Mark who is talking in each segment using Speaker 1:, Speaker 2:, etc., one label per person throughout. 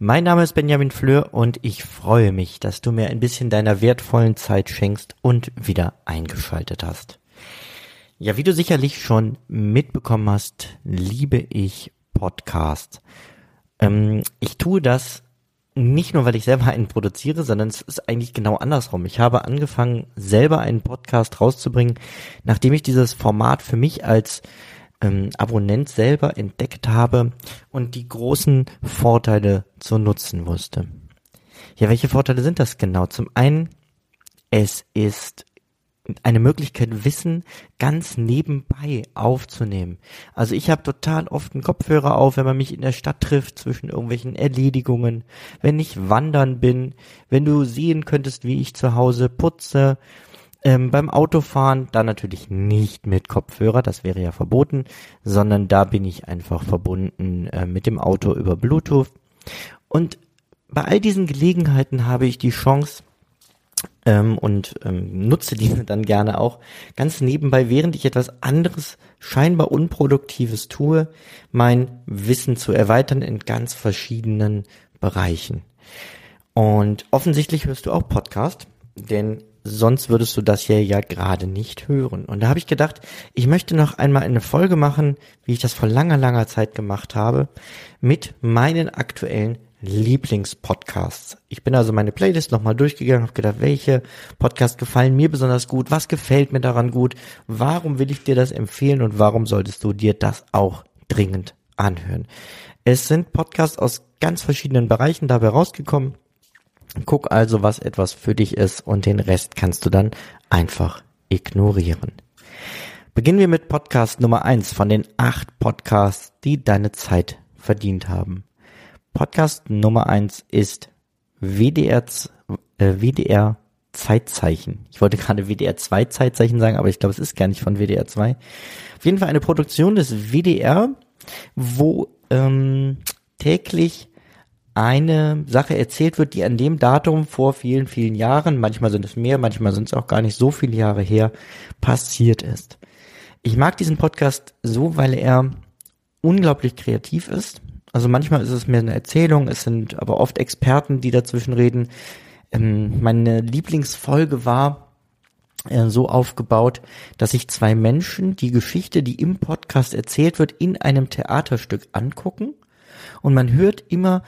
Speaker 1: Mein Name ist Benjamin Fleur und ich freue mich, dass du mir ein bisschen deiner wertvollen Zeit schenkst und wieder eingeschaltet hast. Ja, wie du sicherlich schon mitbekommen hast, liebe ich Podcast. Ähm, ich tue das nicht nur, weil ich selber einen produziere, sondern es ist eigentlich genau andersrum. Ich habe angefangen, selber einen Podcast rauszubringen, nachdem ich dieses Format für mich als ähm, Abonnent selber entdeckt habe und die großen Vorteile zu nutzen wusste. Ja, welche Vorteile sind das genau? Zum einen, es ist eine Möglichkeit, Wissen ganz nebenbei aufzunehmen. Also ich habe total oft einen Kopfhörer auf, wenn man mich in der Stadt trifft, zwischen irgendwelchen Erledigungen, wenn ich wandern bin, wenn du sehen könntest, wie ich zu Hause putze, ähm, beim Autofahren, dann natürlich nicht mit Kopfhörer, das wäre ja verboten, sondern da bin ich einfach verbunden äh, mit dem Auto über Bluetooth. Und bei all diesen Gelegenheiten habe ich die Chance, ähm, und ähm, nutze diese dann gerne auch ganz nebenbei, während ich etwas anderes, scheinbar unproduktives tue, mein Wissen zu erweitern in ganz verschiedenen Bereichen. Und offensichtlich hörst du auch Podcast, denn sonst würdest du das hier ja gerade nicht hören. Und da habe ich gedacht, ich möchte noch einmal eine Folge machen, wie ich das vor langer, langer Zeit gemacht habe, mit meinen aktuellen Lieblingspodcasts. Ich bin also meine Playlist nochmal durchgegangen, habe gedacht, welche Podcasts gefallen mir besonders gut, was gefällt mir daran gut, warum will ich dir das empfehlen und warum solltest du dir das auch dringend anhören. Es sind Podcasts aus ganz verschiedenen Bereichen dabei rausgekommen. Guck also, was etwas für dich ist und den Rest kannst du dann einfach ignorieren. Beginnen wir mit Podcast Nummer eins von den acht Podcasts, die deine Zeit verdient haben. Podcast Nummer eins ist WDR, äh, WDR Zeitzeichen. Ich wollte gerade WDR 2 Zeitzeichen sagen, aber ich glaube, es ist gar nicht von WDR 2. Auf jeden Fall eine Produktion des WDR, wo ähm, täglich eine Sache erzählt wird, die an dem Datum vor vielen, vielen Jahren, manchmal sind es mehr, manchmal sind es auch gar nicht so viele Jahre her, passiert ist. Ich mag diesen Podcast so, weil er unglaublich kreativ ist. Also manchmal ist es mehr eine Erzählung, es sind aber oft Experten, die dazwischen reden. Ähm, meine Lieblingsfolge war äh, so aufgebaut, dass sich zwei Menschen die Geschichte, die im Podcast erzählt wird, in einem Theaterstück angucken und man hört immer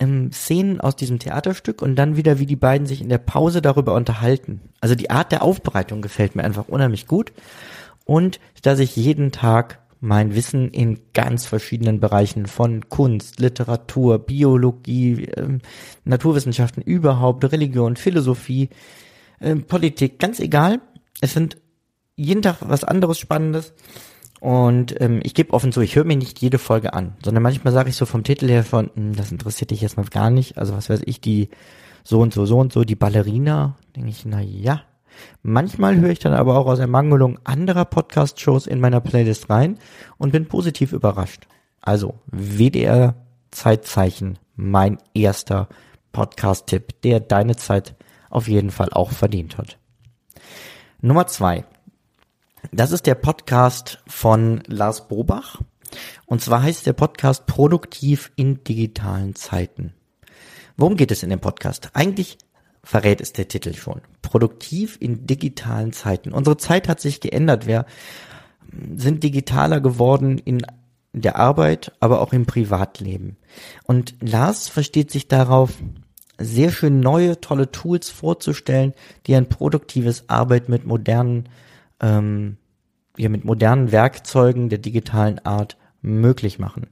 Speaker 1: ähm, Szenen aus diesem Theaterstück und dann wieder, wie die beiden sich in der Pause darüber unterhalten. Also die Art der Aufbereitung gefällt mir einfach unheimlich gut und dass ich jeden Tag mein Wissen in ganz verschiedenen Bereichen von Kunst, Literatur, Biologie, ähm, Naturwissenschaften überhaupt, Religion, Philosophie, ähm, Politik, ganz egal. Es sind jeden Tag was anderes Spannendes. Und ähm, ich gebe offen zu, ich höre mir nicht jede Folge an, sondern manchmal sage ich so vom Titel her von, hm, das interessiert dich erstmal gar nicht. Also was weiß ich, die so und so, so und so, die Ballerina, denke ich, na ja, Manchmal höre ich dann aber auch aus Ermangelung anderer Podcast-Shows in meiner Playlist rein und bin positiv überrascht. Also WDR Zeitzeichen, mein erster Podcast-Tipp, der deine Zeit auf jeden Fall auch verdient hat. Nummer zwei. Das ist der Podcast von Lars Bobach. Und zwar heißt der Podcast Produktiv in digitalen Zeiten. Worum geht es in dem Podcast? Eigentlich verrät es der Titel schon. Produktiv in digitalen Zeiten. Unsere Zeit hat sich geändert. Wir sind digitaler geworden in der Arbeit, aber auch im Privatleben. Und Lars versteht sich darauf, sehr schön neue, tolle Tools vorzustellen, die ein produktives Arbeit mit modernen, ähm, ja, mit modernen Werkzeugen der digitalen Art möglich machen.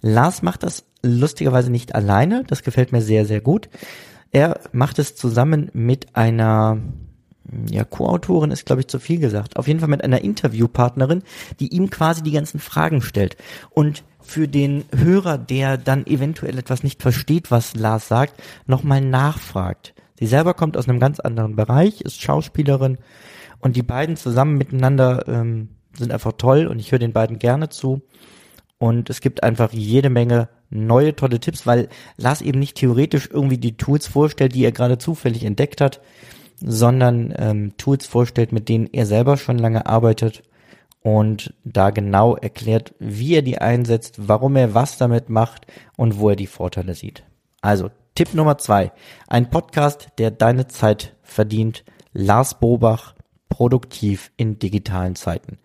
Speaker 1: Lars macht das lustigerweise nicht alleine, das gefällt mir sehr, sehr gut, er macht es zusammen mit einer ja, Co-Autorin ist, glaube ich, zu viel gesagt. Auf jeden Fall mit einer Interviewpartnerin, die ihm quasi die ganzen Fragen stellt. Und für den Hörer, der dann eventuell etwas nicht versteht, was Lars sagt, nochmal nachfragt. Sie selber kommt aus einem ganz anderen Bereich, ist Schauspielerin und die beiden zusammen miteinander ähm, sind einfach toll und ich höre den beiden gerne zu. Und es gibt einfach jede Menge neue tolle Tipps, weil Lars eben nicht theoretisch irgendwie die Tools vorstellt, die er gerade zufällig entdeckt hat, sondern ähm, Tools vorstellt, mit denen er selber schon lange arbeitet und da genau erklärt, wie er die einsetzt, warum er was damit macht und wo er die Vorteile sieht. Also Tipp Nummer zwei, ein Podcast, der deine Zeit verdient. Lars Bobach, produktiv in digitalen Zeiten.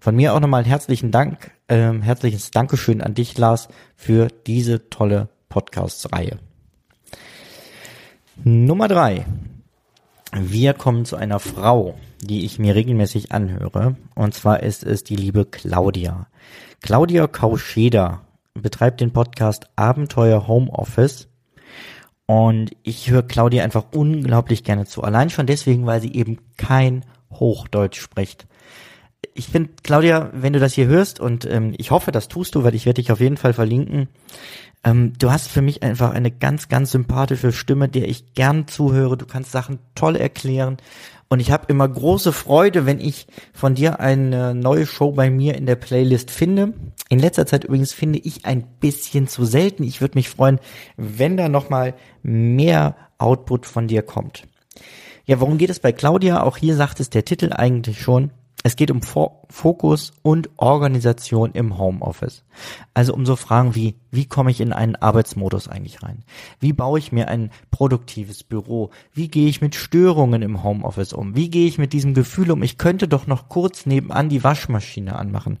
Speaker 1: Von mir auch nochmal herzlichen Dank, äh, herzliches Dankeschön an dich, Lars, für diese tolle Podcast-Reihe. Nummer drei. Wir kommen zu einer Frau, die ich mir regelmäßig anhöre. Und zwar ist es die liebe Claudia. Claudia Kauscheder betreibt den Podcast Abenteuer Homeoffice. Und ich höre Claudia einfach unglaublich gerne zu. Allein schon deswegen, weil sie eben kein Hochdeutsch spricht. Ich finde, Claudia, wenn du das hier hörst, und ähm, ich hoffe, das tust du, weil ich werde dich auf jeden Fall verlinken, ähm, du hast für mich einfach eine ganz, ganz sympathische Stimme, der ich gern zuhöre. Du kannst Sachen toll erklären. Und ich habe immer große Freude, wenn ich von dir eine neue Show bei mir in der Playlist finde. In letzter Zeit übrigens finde ich ein bisschen zu selten. Ich würde mich freuen, wenn da nochmal mehr Output von dir kommt. Ja, worum geht es bei Claudia? Auch hier sagt es der Titel eigentlich schon. Es geht um Fokus und Organisation im Homeoffice. Also um so Fragen wie, wie komme ich in einen Arbeitsmodus eigentlich rein? Wie baue ich mir ein produktives Büro? Wie gehe ich mit Störungen im Homeoffice um? Wie gehe ich mit diesem Gefühl um, ich könnte doch noch kurz nebenan die Waschmaschine anmachen?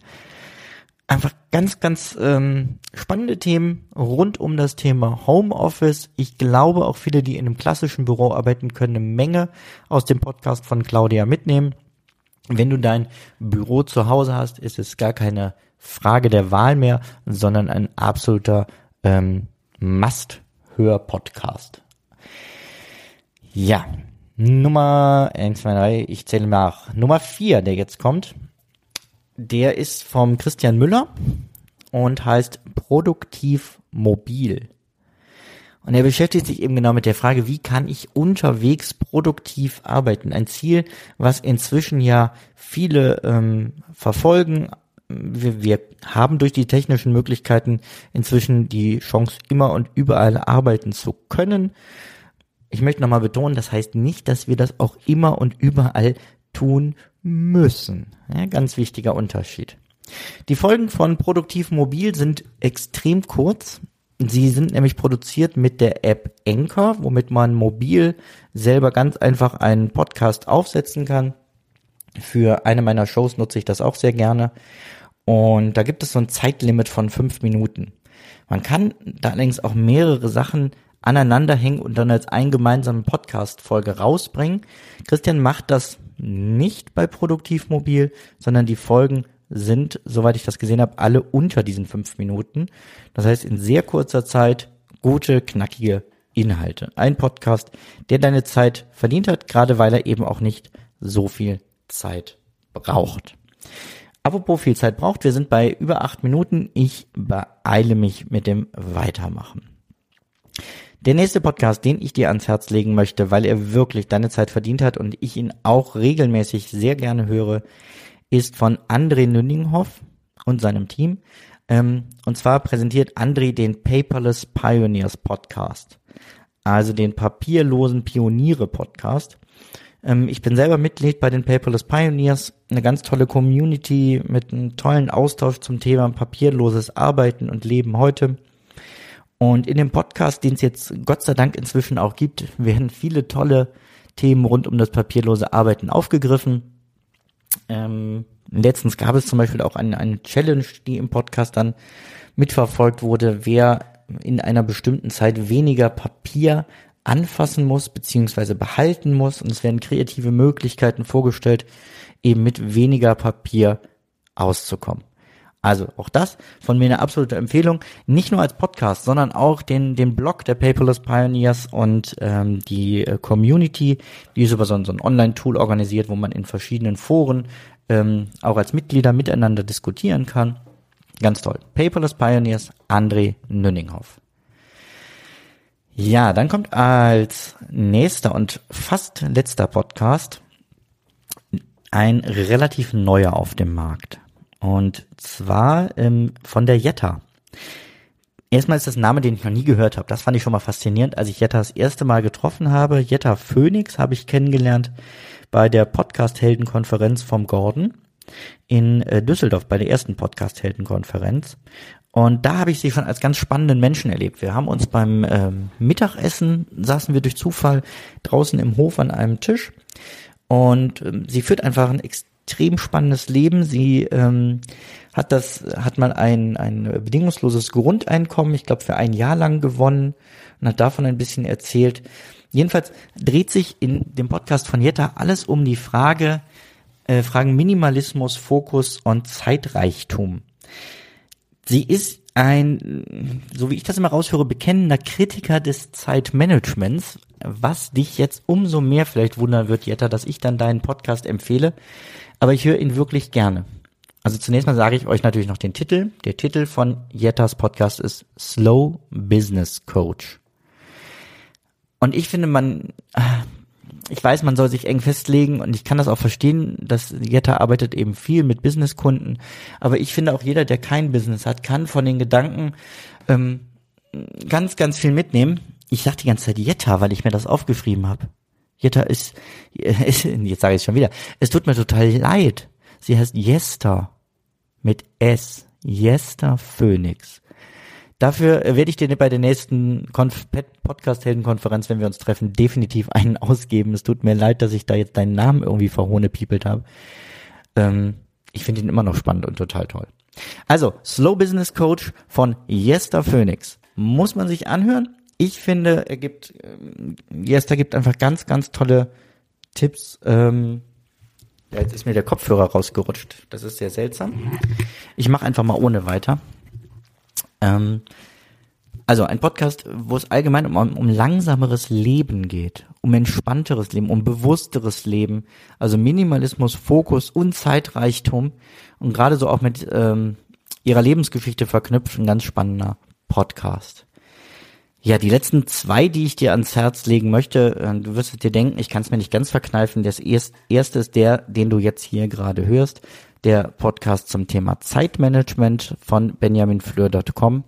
Speaker 1: Einfach ganz, ganz ähm, spannende Themen rund um das Thema Homeoffice. Ich glaube, auch viele, die in einem klassischen Büro arbeiten, können eine Menge aus dem Podcast von Claudia mitnehmen. Wenn du dein Büro zu Hause hast, ist es gar keine Frage der Wahl mehr, sondern ein absoluter ähm, Must-Hör-Podcast. Ja, Nummer 1, 2, 3, ich zähle nach. Nummer 4, der jetzt kommt, der ist vom Christian Müller und heißt Produktiv Mobil. Und er beschäftigt sich eben genau mit der Frage, wie kann ich unterwegs produktiv arbeiten? Ein Ziel, was inzwischen ja viele ähm, verfolgen. Wir, wir haben durch die technischen Möglichkeiten inzwischen die Chance, immer und überall arbeiten zu können. Ich möchte nochmal betonen, das heißt nicht, dass wir das auch immer und überall tun müssen. Ja, ganz wichtiger Unterschied. Die Folgen von Produktiv Mobil sind extrem kurz. Sie sind nämlich produziert mit der App Anchor, womit man mobil selber ganz einfach einen Podcast aufsetzen kann. Für eine meiner Shows nutze ich das auch sehr gerne. Und da gibt es so ein Zeitlimit von fünf Minuten. Man kann da allerdings auch mehrere Sachen aneinander hängen und dann als einen gemeinsamen Podcast-Folge rausbringen. Christian macht das nicht bei Produktivmobil, sondern die Folgen sind, soweit ich das gesehen habe, alle unter diesen fünf Minuten. Das heißt, in sehr kurzer Zeit gute, knackige Inhalte. Ein Podcast, der deine Zeit verdient hat, gerade weil er eben auch nicht so viel Zeit braucht. Apropos viel Zeit braucht, wir sind bei über acht Minuten. Ich beeile mich mit dem Weitermachen. Der nächste Podcast, den ich dir ans Herz legen möchte, weil er wirklich deine Zeit verdient hat und ich ihn auch regelmäßig sehr gerne höre, ist von André Nünninghoff und seinem Team. Ähm, und zwar präsentiert André den Paperless Pioneers Podcast, also den papierlosen Pioniere Podcast. Ähm, ich bin selber Mitglied bei den Paperless Pioneers, eine ganz tolle Community mit einem tollen Austausch zum Thema papierloses Arbeiten und Leben heute. Und in dem Podcast, den es jetzt Gott sei Dank inzwischen auch gibt, werden viele tolle Themen rund um das papierlose Arbeiten aufgegriffen. Ähm, letztens gab es zum Beispiel auch eine, eine Challenge, die im Podcast dann mitverfolgt wurde, wer in einer bestimmten Zeit weniger Papier anfassen muss, beziehungsweise behalten muss. Und es werden kreative Möglichkeiten vorgestellt, eben mit weniger Papier auszukommen. Also auch das von mir eine absolute Empfehlung. Nicht nur als Podcast, sondern auch den, den Blog der Paperless Pioneers und ähm, die äh, Community, die ist über so, so ein Online-Tool organisiert, wo man in verschiedenen Foren ähm, auch als Mitglieder miteinander diskutieren kann. Ganz toll. Paperless Pioneers, André Nünninghoff. Ja, dann kommt als nächster und fast letzter Podcast ein relativ neuer auf dem Markt. Und zwar ähm, von der Jetta. Erstmal ist das ein Name, den ich noch nie gehört habe. Das fand ich schon mal faszinierend, als ich Jetta das erste Mal getroffen habe. Jetta Phoenix habe ich kennengelernt bei der Podcast-Helden-Konferenz vom Gordon in äh, Düsseldorf, bei der ersten Podcast-Helden-Konferenz. Und da habe ich sie schon als ganz spannenden Menschen erlebt. Wir haben uns beim ähm, Mittagessen, saßen wir durch Zufall draußen im Hof an einem Tisch. Und ähm, sie führt einfach ein extrem spannendes Leben. Sie ähm, hat das, hat mal ein, ein bedingungsloses Grundeinkommen, ich glaube, für ein Jahr lang gewonnen und hat davon ein bisschen erzählt. Jedenfalls dreht sich in dem Podcast von Jetta alles um die Frage, äh, Fragen Minimalismus, Fokus und Zeitreichtum. Sie ist ein, so wie ich das immer raushöre, bekennender Kritiker des Zeitmanagements, was dich jetzt umso mehr vielleicht wundern wird, Jetta, dass ich dann deinen Podcast empfehle. Aber ich höre ihn wirklich gerne. Also zunächst mal sage ich euch natürlich noch den Titel. Der Titel von Jettas Podcast ist Slow Business Coach. Und ich finde, man, ich weiß, man soll sich eng festlegen und ich kann das auch verstehen, dass Jetta arbeitet eben viel mit Businesskunden. Aber ich finde auch jeder, der kein Business hat, kann von den Gedanken ähm, ganz, ganz viel mitnehmen. Ich sage die ganze Zeit Jetta, weil ich mir das aufgeschrieben habe. Jetta ist, ist jetzt sage ich schon wieder, es tut mir total leid. Sie heißt Jester mit S. Jester Phoenix. Dafür werde ich dir bei der nächsten Konf Podcast-Helden-Konferenz, wenn wir uns treffen, definitiv einen ausgeben. Es tut mir leid, dass ich da jetzt deinen Namen irgendwie verhohnepiepelt habe. Ähm, ich finde ihn immer noch spannend und total toll. Also, Slow Business Coach von Jester Phoenix. Muss man sich anhören. Ich finde, er gibt, ähm, Jester gibt einfach ganz, ganz tolle Tipps. Ähm, jetzt ist mir der Kopfhörer rausgerutscht. Das ist sehr seltsam. Ich mache einfach mal ohne weiter. Ähm, also ein Podcast, wo es allgemein um, um langsameres Leben geht, um entspannteres Leben, um bewussteres Leben, also Minimalismus, Fokus und Zeitreichtum und gerade so auch mit ähm, ihrer Lebensgeschichte verknüpft, ein ganz spannender Podcast. Ja, die letzten zwei, die ich dir ans Herz legen möchte, äh, du wirst dir denken, ich kann es mir nicht ganz verkneifen. Das erste ist der, den du jetzt hier gerade hörst der Podcast zum Thema Zeitmanagement von benjaminfleur.com.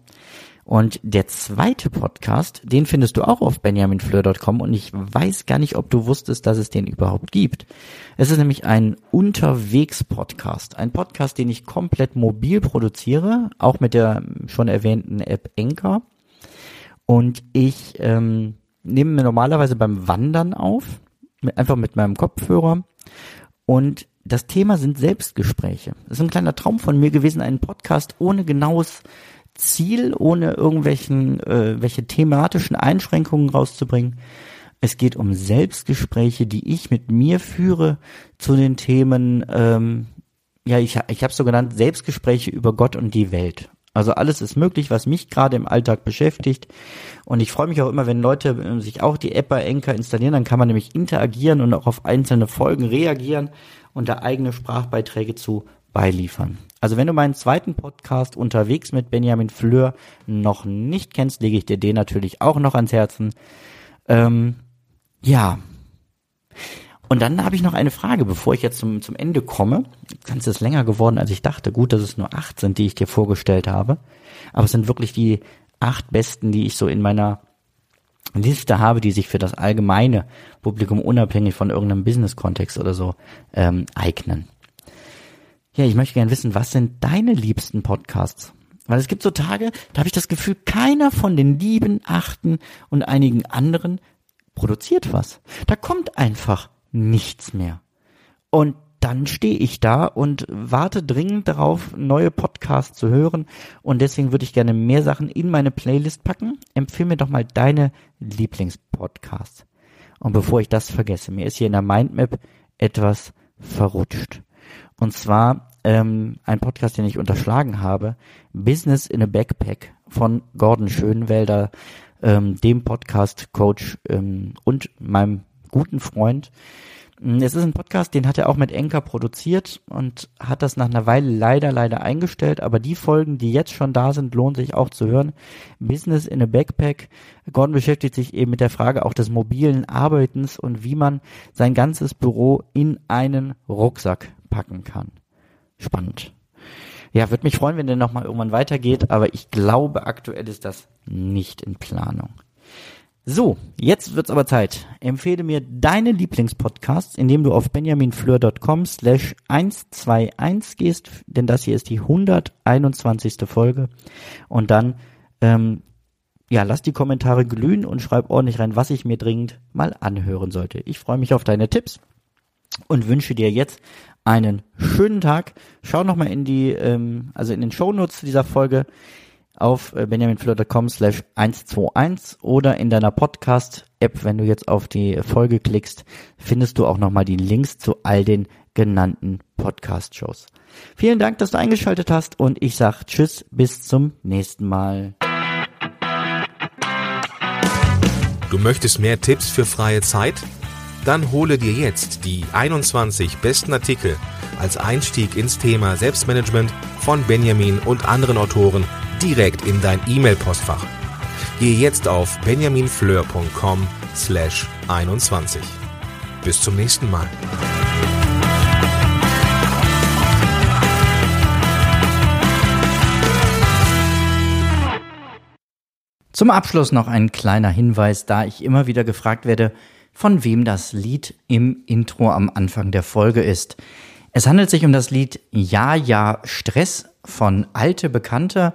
Speaker 1: Und der zweite Podcast, den findest du auch auf benjaminfleur.com und ich weiß gar nicht, ob du wusstest, dass es den überhaupt gibt. Es ist nämlich ein Unterwegs-Podcast. Ein Podcast, den ich komplett mobil produziere, auch mit der schon erwähnten App Anchor. Und ich ähm, nehme mir normalerweise beim Wandern auf, mit, einfach mit meinem Kopfhörer. Und das Thema sind Selbstgespräche. Das ist ein kleiner Traum von mir gewesen, einen Podcast ohne genaues Ziel, ohne irgendwelchen äh, welche thematischen Einschränkungen rauszubringen. Es geht um Selbstgespräche, die ich mit mir führe zu den Themen, ähm, ja, ich, ich habe so genannt, Selbstgespräche über Gott und die Welt. Also alles ist möglich, was mich gerade im Alltag beschäftigt. Und ich freue mich auch immer, wenn Leute äh, sich auch die App bei Enker installieren, dann kann man nämlich interagieren und auch auf einzelne Folgen reagieren und da eigene Sprachbeiträge zu beiliefern. Also wenn du meinen zweiten Podcast unterwegs mit Benjamin Fleur noch nicht kennst, lege ich dir den natürlich auch noch ans Herzen. Ähm, ja. Und dann habe ich noch eine Frage, bevor ich jetzt zum, zum Ende komme. Ganz ist länger geworden, als ich dachte. Gut, dass es nur acht sind, die ich dir vorgestellt habe. Aber es sind wirklich die acht besten, die ich so in meiner Liste habe, die sich für das allgemeine Publikum unabhängig von irgendeinem Business-Kontext oder so ähm, eignen. Ja, ich möchte gerne wissen, was sind deine liebsten Podcasts? Weil es gibt so Tage, da habe ich das Gefühl, keiner von den lieben, achten und einigen anderen produziert was. Da kommt einfach nichts mehr. Und dann stehe ich da und warte dringend darauf, neue Podcasts zu hören. Und deswegen würde ich gerne mehr Sachen in meine Playlist packen. Empfehle mir doch mal deine Lieblingspodcasts. Und bevor ich das vergesse, mir ist hier in der Mindmap etwas verrutscht. Und zwar ähm, ein Podcast, den ich unterschlagen habe, Business in a Backpack von Gordon Schönwelder, ähm, dem Podcast-Coach ähm, und meinem guten Freund Mm, es ist ein Podcast, den hat er auch mit Enker produziert und hat das nach einer Weile leider, leider eingestellt. Aber die Folgen, die jetzt schon da sind, lohnen sich auch zu hören. Business in a Backpack. Gordon beschäftigt sich eben mit der Frage auch des mobilen Arbeitens und wie man sein ganzes Büro in einen Rucksack packen kann. Spannend. Ja, würde mich freuen, wenn der nochmal irgendwann weitergeht, aber ich glaube, aktuell ist das nicht in Planung. So, jetzt wird's aber Zeit. Empfehle mir deine Lieblingspodcasts, indem du auf benjaminfleur.com slash 121 gehst, denn das hier ist die 121. Folge. Und dann, ähm, ja, lass die Kommentare glühen und schreib ordentlich rein, was ich mir dringend mal anhören sollte. Ich freue mich auf deine Tipps und wünsche dir jetzt einen schönen Tag. Schau nochmal in die, ähm, also in den Shownotes dieser Folge auf äh, benjaminfleur.com slash 121 oder in deiner Podcast-App, wenn du jetzt auf die Folge klickst, findest du auch nochmal die Links zu all den genannten Podcast-Shows. Vielen Dank, dass du eingeschaltet hast und ich sag Tschüss, bis zum nächsten Mal.
Speaker 2: Du möchtest mehr Tipps für freie Zeit? Dann hole dir jetzt die 21 besten Artikel als Einstieg ins Thema Selbstmanagement von Benjamin und anderen Autoren direkt in dein E-Mail-Postfach. Gehe jetzt auf benjaminfleur.com slash 21. Bis zum nächsten Mal.
Speaker 1: Zum Abschluss noch ein kleiner Hinweis, da ich immer wieder gefragt werde, von wem das Lied im Intro am Anfang der Folge ist. Es handelt sich um das Lied Ja, ja, Stress von Alte Bekannte